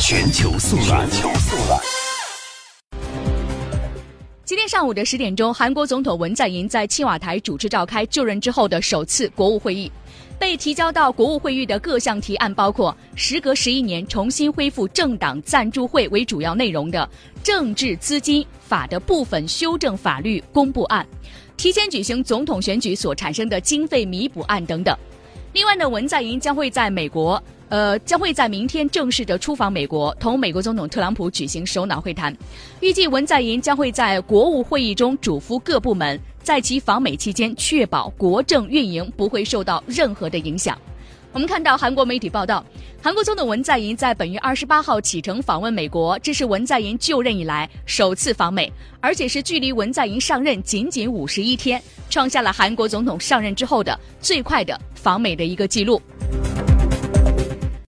全球速览。全球速览。今天上午的十点钟，韩国总统文在寅在青瓦台主持召开就任之后的首次国务会议。被提交到国务会议的各项提案包括：时隔十一年重新恢复政党赞助会为主要内容的政治资金法的部分修正法律公布案，提前举行总统选举所产生的经费弥补案等等。另外呢，文在寅将会在美国。呃，将会在明天正式的出访美国，同美国总统特朗普举行首脑会谈。预计文在寅将会在国务会议中嘱咐各部门，在其访美期间确保国政运营不会受到任何的影响。我们看到韩国媒体报道，韩国总统文在寅在本月二十八号启程访问美国，这是文在寅就任以来首次访美，而且是距离文在寅上任仅仅五十一天，创下了韩国总统上任之后的最快的访美的一个记录。